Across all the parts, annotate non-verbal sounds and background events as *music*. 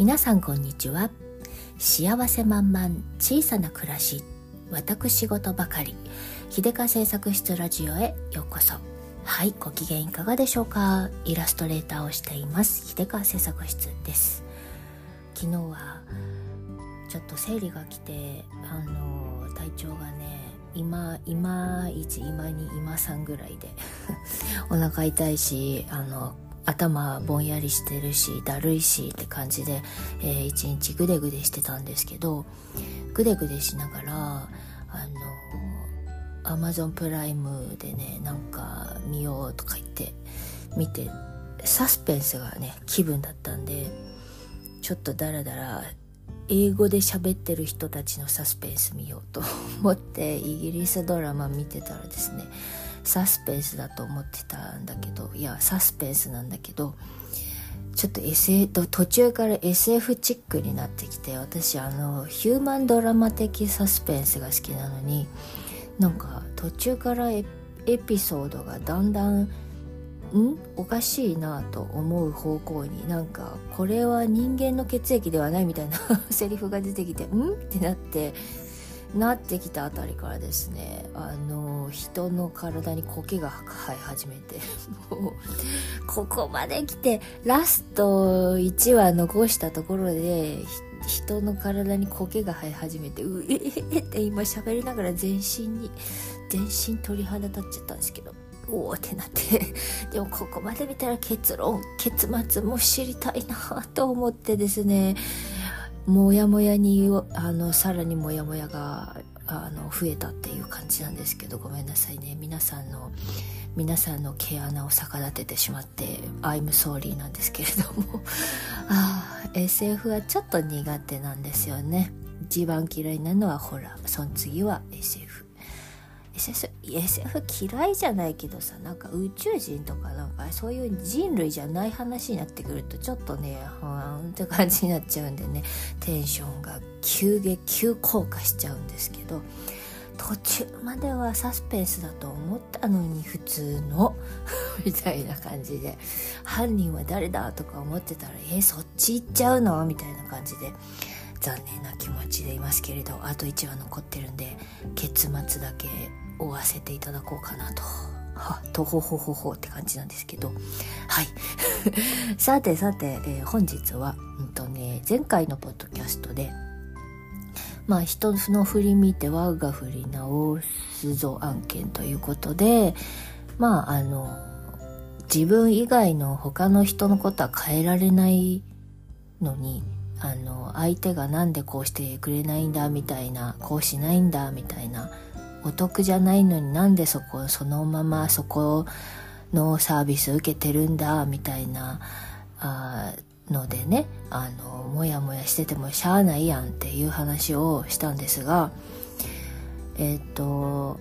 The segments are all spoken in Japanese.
皆さんこんにちは。幸せ満々小さな暮らし私事ばかり秀香製作室ラジオへようこそ。はいご機嫌いかがでしょうか？イラストレーターをしています秀川製作室です。昨日はちょっと生理が来てあの体調がね今今1今2今3ぐらいで *laughs* お腹痛いしあの頭ぼんやりしてるしだるいしって感じで、えー、一日グデグデしてたんですけどグデグデしながらあのアマゾンプライムでねなんか見ようとか言って見てサスペンスがね気分だったんでちょっとダラダラ英語で喋ってる人たちのサスペンス見ようと思ってイギリスドラマ見てたらですねサスペンスだと思ってたんだけどいやサスペンスなんだけどちょっと SF 途中から SF チックになってきて私あのヒューマンドラマ的サスペンスが好きなのになんか途中からエピソードがだんだんん？おかしいなと思う方向になんかこれは人間の血液ではないみたいな *laughs* セリフが出てきてん？ってなってなってきたあたりからですねあの人の体に苔が生え始めて *laughs* もうここまで来てラスト1話残したところで人の体に苔が生え始めてうええって今喋りながら全身に全身鳥肌立っちゃったんですけど。おおってなって。*laughs* でもここまで見たら結論結末も知りたいなと思ってですね。もやもやにあのさらにもやもやがあの増えたっていう感じなんですけど。ごめんなさいね。皆さんの皆さんの毛穴を逆立ててしまって I'm sorry なんですけれども。*laughs* ああ SF はちょっと苦手なんですよね。一番嫌いなのはホラーその次は SF SF, SF 嫌いじゃないけどさなんか宇宙人とかなんかそういう人類じゃない話になってくるとちょっとねふわんって感じになっちゃうんでね。テンションが急激急降下しちゃうんですけど途中まではサスペンスだと思ったのに普通の *laughs* みたいな感じで犯人は誰だとか思ってたらえそっち行っちゃうの？みたいな感じで。残念な気持ちでいますけれどあと1話残ってるんで結末だけ追わせていただこうかなと。はとほほほほって感じなんですけどはい *laughs* さてさて、えー、本日は、うんとね、前回のポッドキャストでまあ人の振り見て我が振り直すぞ案件ということでまああの自分以外の他の人のことは変えられないのにあの相手が何でこうしてくれないんだみたいなこうしないんだみたいなお得じゃないのになんでそこそのままそこのサービス受けてるんだみたいなあのでねあのモヤモヤしててもしゃあないやんっていう話をしたんですがえっ、と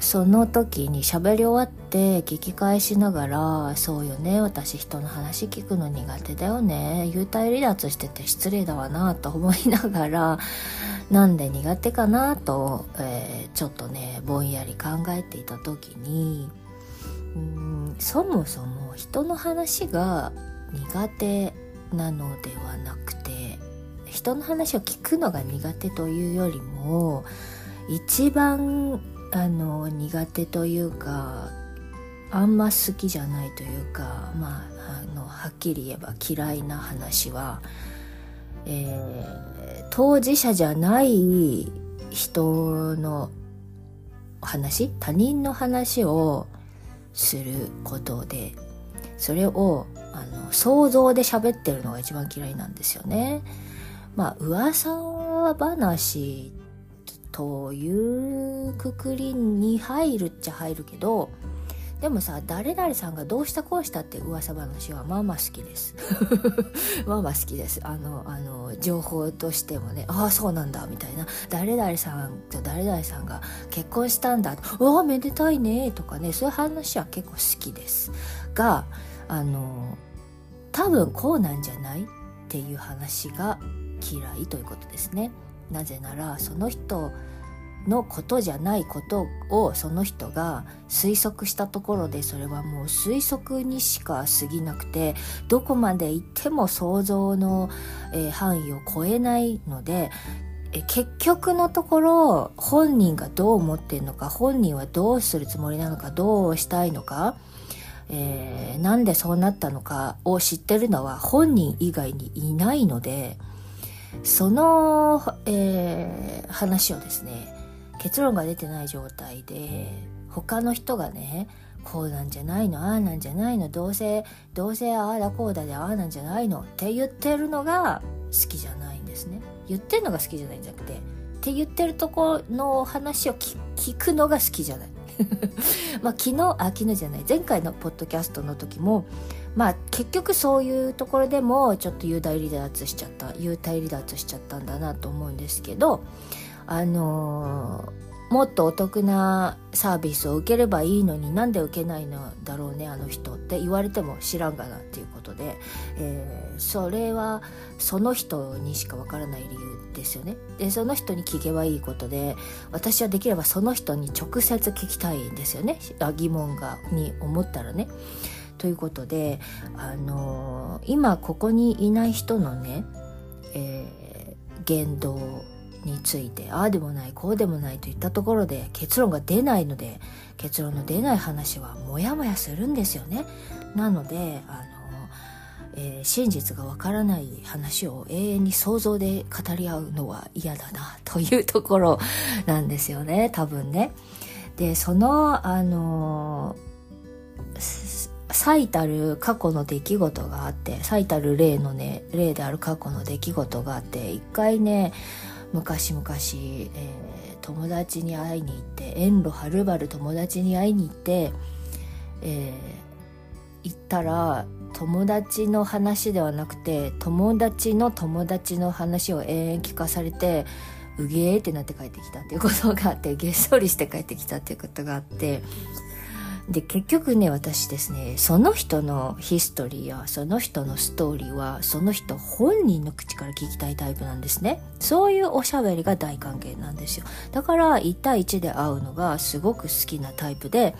その時に喋り終わって聞き返しながら「そうよね私人の話聞くの苦手だよね幽体離脱してて失礼だわな」と思いながら *laughs* なんで苦手かなと、えー、ちょっとねぼんやり考えていた時にうんそもそも人の話が苦手なのではなくて人の話を聞くのが苦手というよりも一番あの苦手というかあんま好きじゃないというかまああのはっきり言えば嫌いな話は、えー、当事者じゃない人の話他人の話をすることでそれをあの想像で喋ってるのが一番嫌いなんですよね。まあ噂話というくくりに入るっちゃ入るけどでもさ誰々さんがどうしたこうしたって噂話はまあまあ好きです。まあまあ好きです。あのあの情報としてもねああそうなんだみたいな。誰々さんと誰々さんが結婚したんだ。おおめでたいね。とかねそういう話は結構好きです。があの多分こうなんじゃない？っていう話が嫌いということですね。なぜならその人のことじゃないことをその人が推測したところでそれはもう推測にしか過ぎなくてどこまで行っても想像の、えー、範囲を超えないので結局のところ本人がどう思ってるのか本人はどうするつもりなのかどうしたいのか、えー、なんでそうなったのかを知ってるのは本人以外にいないのでその、えー、話をですね結論が出てない状態で他の人がねこうなんじゃないのああなんじゃないのどうせどうせああだこうだでああなんじゃないのって言ってるのが好きじゃないんですね。言ってるのが好きじゃないんじゃなくてって言ってるとこの話を聞くのが好きじゃない。*laughs* まあ昨日あ昨日じゃない前回のポッドキャストの時もまあ結局そういうところでもちょっと幽体離脱しちゃった幽体離脱しちゃったんだなと思うんですけどあのーもっとお得なサービスを受ければいいのになんで受けないのだろうねあの人って言われても知らんがなっていうことで、えー、それはその人にしかわからない理由ですよね。でその人に聞けばいいことで私はできればその人に直接聞きたいんですよね。疑問がに思ったらね。ということであのー、今ここにいない人のね、えー、言動についてああでもないこうでもないといったところで結論が出ないので結論の出ない話はモヤモヤするんですよね。なのであの、えー、真実がわからない話を永遠に想像で語り合うのは嫌だなというところなんですよね。*laughs* 多分ね。でそのあの最たる過去の出来事があって最たる例のね例である過去の出来事があって一回ね昔々、えー、友達に会いに行って遠路はるばる友達に会いに行って、えー、行ったら友達の話ではなくて友達の友達の話を延々聞かされてうげーってなって帰ってきたっていうことがあってげっそりして帰ってきたっていうことがあって。で結局ね私ですねその人のヒストリーやその人のストーリーはその人本人の口から聞きたいタイプなんですね。そういうおしゃべりが大歓迎なんですよ。だから1対1で会うのがすごく好きなタイプで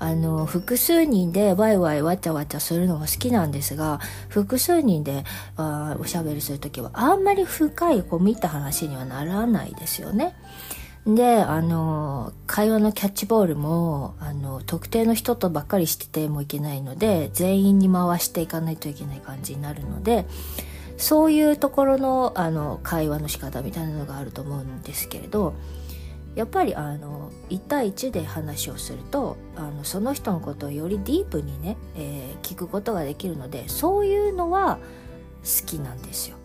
あの複数人でワイワイわちゃわちゃするのが好きなんですが複数人であおしゃべりする時はあんまり深いこう見た話にはならないですよね。で、あの、会話のキャッチボールも、あの、特定の人とばっかりしててもいけないので、全員に回していかないといけない感じになるので、そういうところの、あの、会話の仕方みたいなのがあると思うんですけれど、やっぱりあの1対1で話をするとあのその人のことをよりディープにね、えー、聞くことができるのでそういうのは好きなんですよ。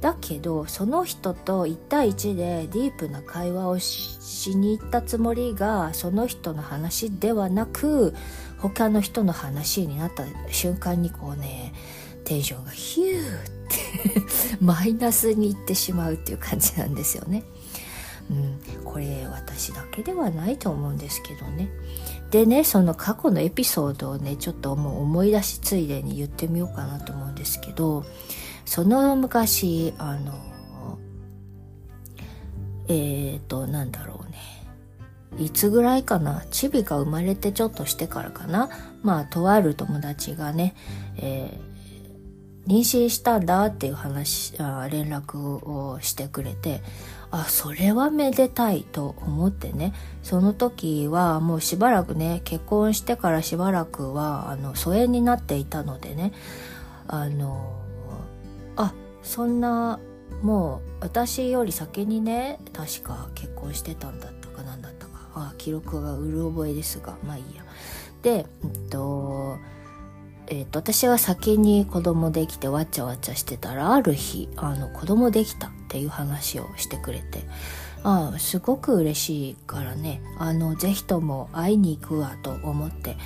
だけどその人と1対1でディープな会話をしに行ったつもりがその人の話ではなく他の人の話になった瞬間にこうねテンションがヒューって *laughs* マイナスにいってしまうっていう感じなんですよね。うん、これ私だけではないと思うんですけどね。でねその過去のエピソードをねちょっともう思い出しついでに言ってみようかなと思うんですけどその昔あのえっ、ー、となんだろうね。いつぐらいかな？チビが生まれてちょっとしてからかな？まあとある友達がね、えー、妊娠したんだっていう話あ連絡をしてくれてあそれはめでたいと思ってね。その時はもうしばらくね結婚してからしばらくはあの疎遠になっていたのでね。あのあそんなもう私より先にね確か結婚してたんだったかなんだったか。あ記録がうる覚えですがまあいいや。でえっとえっと私は先に子供できてわちゃわちゃしてたらある日あの子供できたっていう話をしてくれてああすごく嬉しいからね。あのぜひとも会いに行くわと思って。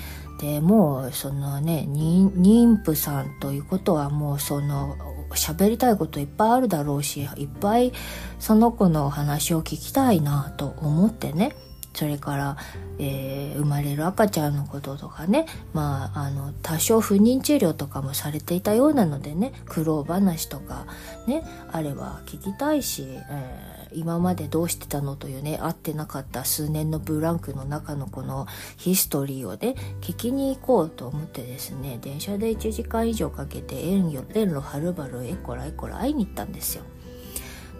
でもうそのね妊婦さんということはもうその喋りたいこといっぱいあるだろうしいっぱいその子のお話を聞きたいなと思ってね。それから、えー、生まれる赤ちゃんのこととかね、まあ、あの多少不妊治療とかもされていたようなのでね。苦労話とかね。あれば聞きたいし、えー、今までどうしてたのというね。会ってなかった数年のブランクの中のこのヒストリーをね聞きに行こうと思ってですね。電車で1時間以上かけて遠路はるばるエコラエコラ会いに行ったんですよ。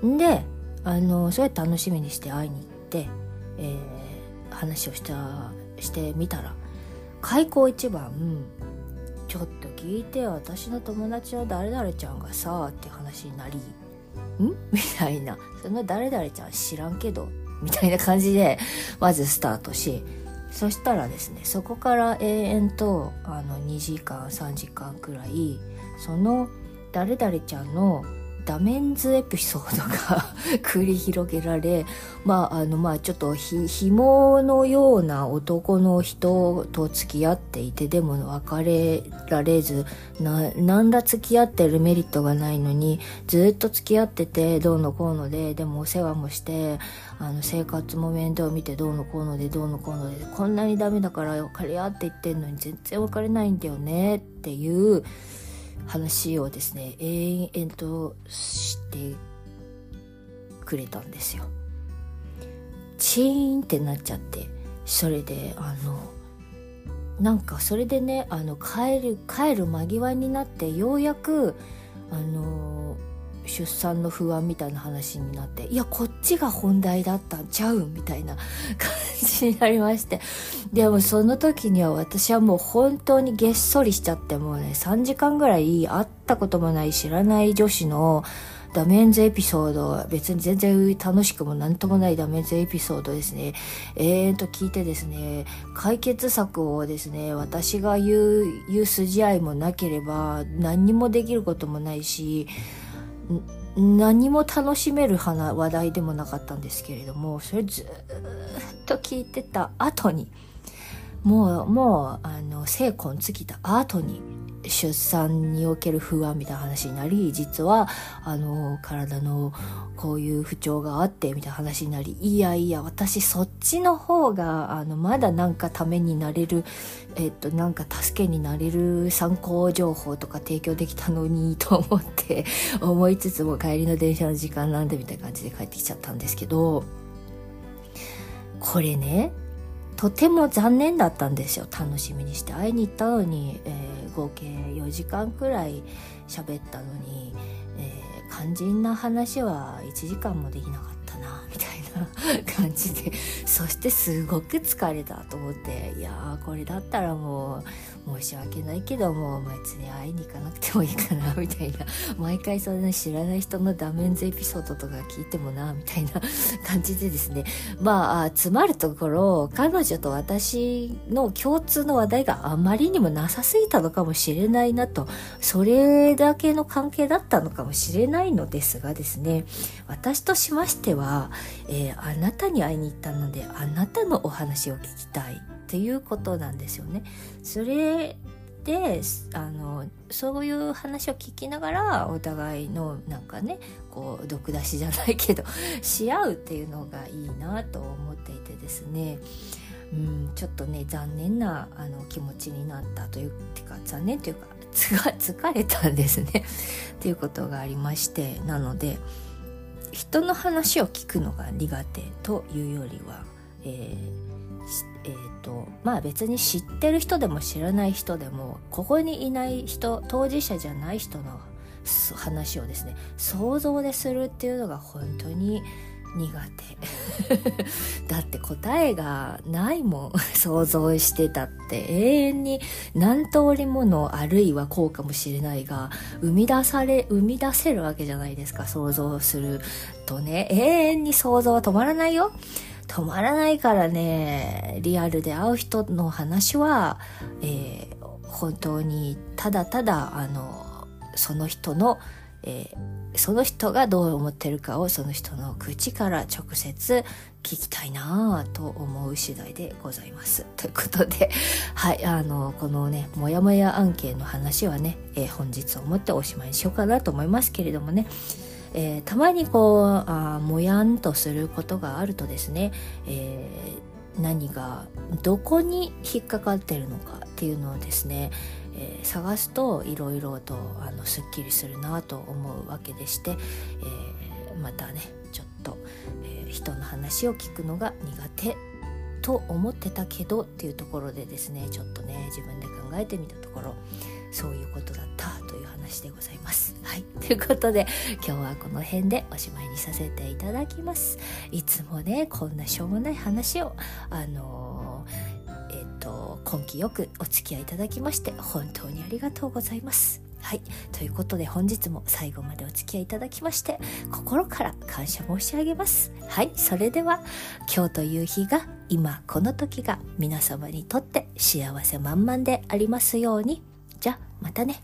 であのそれ楽しみにして会いに行って、えー、話をしたしてみたら開口一番「ちょっと聞いて私の友達の誰々ちゃんがさ」って話になり「ん? *laughs*」みたいな「その誰々ちゃん知らんけど」みたいな感じで *laughs* まずスタートしそしたらですねそこから永遠とあの2時間3時間くらいその誰々ちゃんのダメンズエピソードが *laughs* 繰り広げられまああのまあちょっとひ紐のような男の人と付き合っていてでも別れられずな何ら付き合ってるメリットがないのにずっと付き合っててどうのこうのででもお世話もしてあの生活も面倒見てどうのこうのでどうのこうのでこんなにダメだから別れ合って言ってんのに全然別れないんだよねっていう話をですね延々としてくれたんですよ。チーンってなっちゃってそれであのなんかそれでねあの帰る帰る間際になってようやくあの出産の不安みたいな話になっていやこっちが本題だったんちゃうみたいな感じになりまして。でもその時には私はもう本当にげっそりしちゃってもうね3時間ぐらい会ったこともない知らない女子のダメンズエピソード、別に全然楽しくもなんともないダメンズエピソードですね、えーと聞いてですね、解決策をですね、私が言う、言う筋合いもなければ、何にもできることもないし、何も楽しめる話題でもなかったんですけれどもそれずっと聞いてた後にもうもうあの精魂尽きた後に出産における不安みたいな話になり実はあの体のこういう不調があってみたいな話になりいやいや私そっちの方があのまだなんかためになれるえっとなんか助けになれる参考情報とか提供できたのにと思って *laughs* 思いつつも帰りの電車の時間なんでみたいな感じで帰ってきちゃったんですけどこれねとても残念だったんですよ。楽しみにして。会いに行ったのに、えー、合計4時間くらい喋ったのに、えー、肝心な話は1時間もできなかったなみたいな。感じで。そしてすごく疲れたと思って。いやーこれだったらもう申し訳ないけどもう別に会いに行かなくてもいいかなみたいな。毎回そんな知らない人のダメンズエピソードとか聞いてもなみたいな *laughs* 感じでですね。まあ詰まるところ彼女と私の共通の話題があまりにもなさすぎたのかもしれないなと。それだけの関係だったのかもしれないのですがですね私としましては、え、あなたに会いに行ったのであなたのお話を聞きたいっていうことなんですよね。それであのそういう話を聞きながらお互いのなんかねこう毒出しじゃないけど *laughs* し合うっていうのがいいなと思っていてですねうんちょっとね残念なあの気持ちになったというか残念というか疲れたんですねっていうことがありましてなので人の話を聞くのが苦手というよりは、えーえーとまあ別に知ってる人でも知らない人でもここにいない人当事者じゃない人の話をですね想像でするっていうのが本当に苦手。*laughs* だって答えがないもん。*laughs* 想像してたって。永遠に何通りものあるいはこうかもしれないが生み出され生み出せるわけじゃないですか。想像するとね。永遠に想像は止まらないよ。止まらないからね、リアルで会う人の話は、えー、本当にただただ、あの、その人の、えー、その人がどう思ってるかをその人の口から直接聞きたいなぁと思う次第でございます。*laughs* ということで、はい、あの、このね、もやもや案件の話はね、えー、本日をもっておしまいにしようかなと思いますけれどもね、えー、たまにこうあもやんとすることがあるとですね、えー何がどこに引っかかってるのかっていうのをですね、えー、探すといろいろとあのすっきりするなと思うわけでして、えー、またねちょっと、えー、人の話を聞くのが苦手と思ってたけどっていうところでですねちょっとね自分で考えてみたところそういうことだったという話でございます。はい。*laughs* ということで、今日はこの辺でおしまいにさせていただきます。いつもね、こんなしょうもない話を、あのー、と、根気よくお付き合いいただきまして、本当にありがとうございます。はい。ということで本日も最後までお付き合いいただきまして、心から感謝申し上げます。はい。それでは、今日という日が、今この時が皆様にとって幸せ満々でありますように。じゃまたね。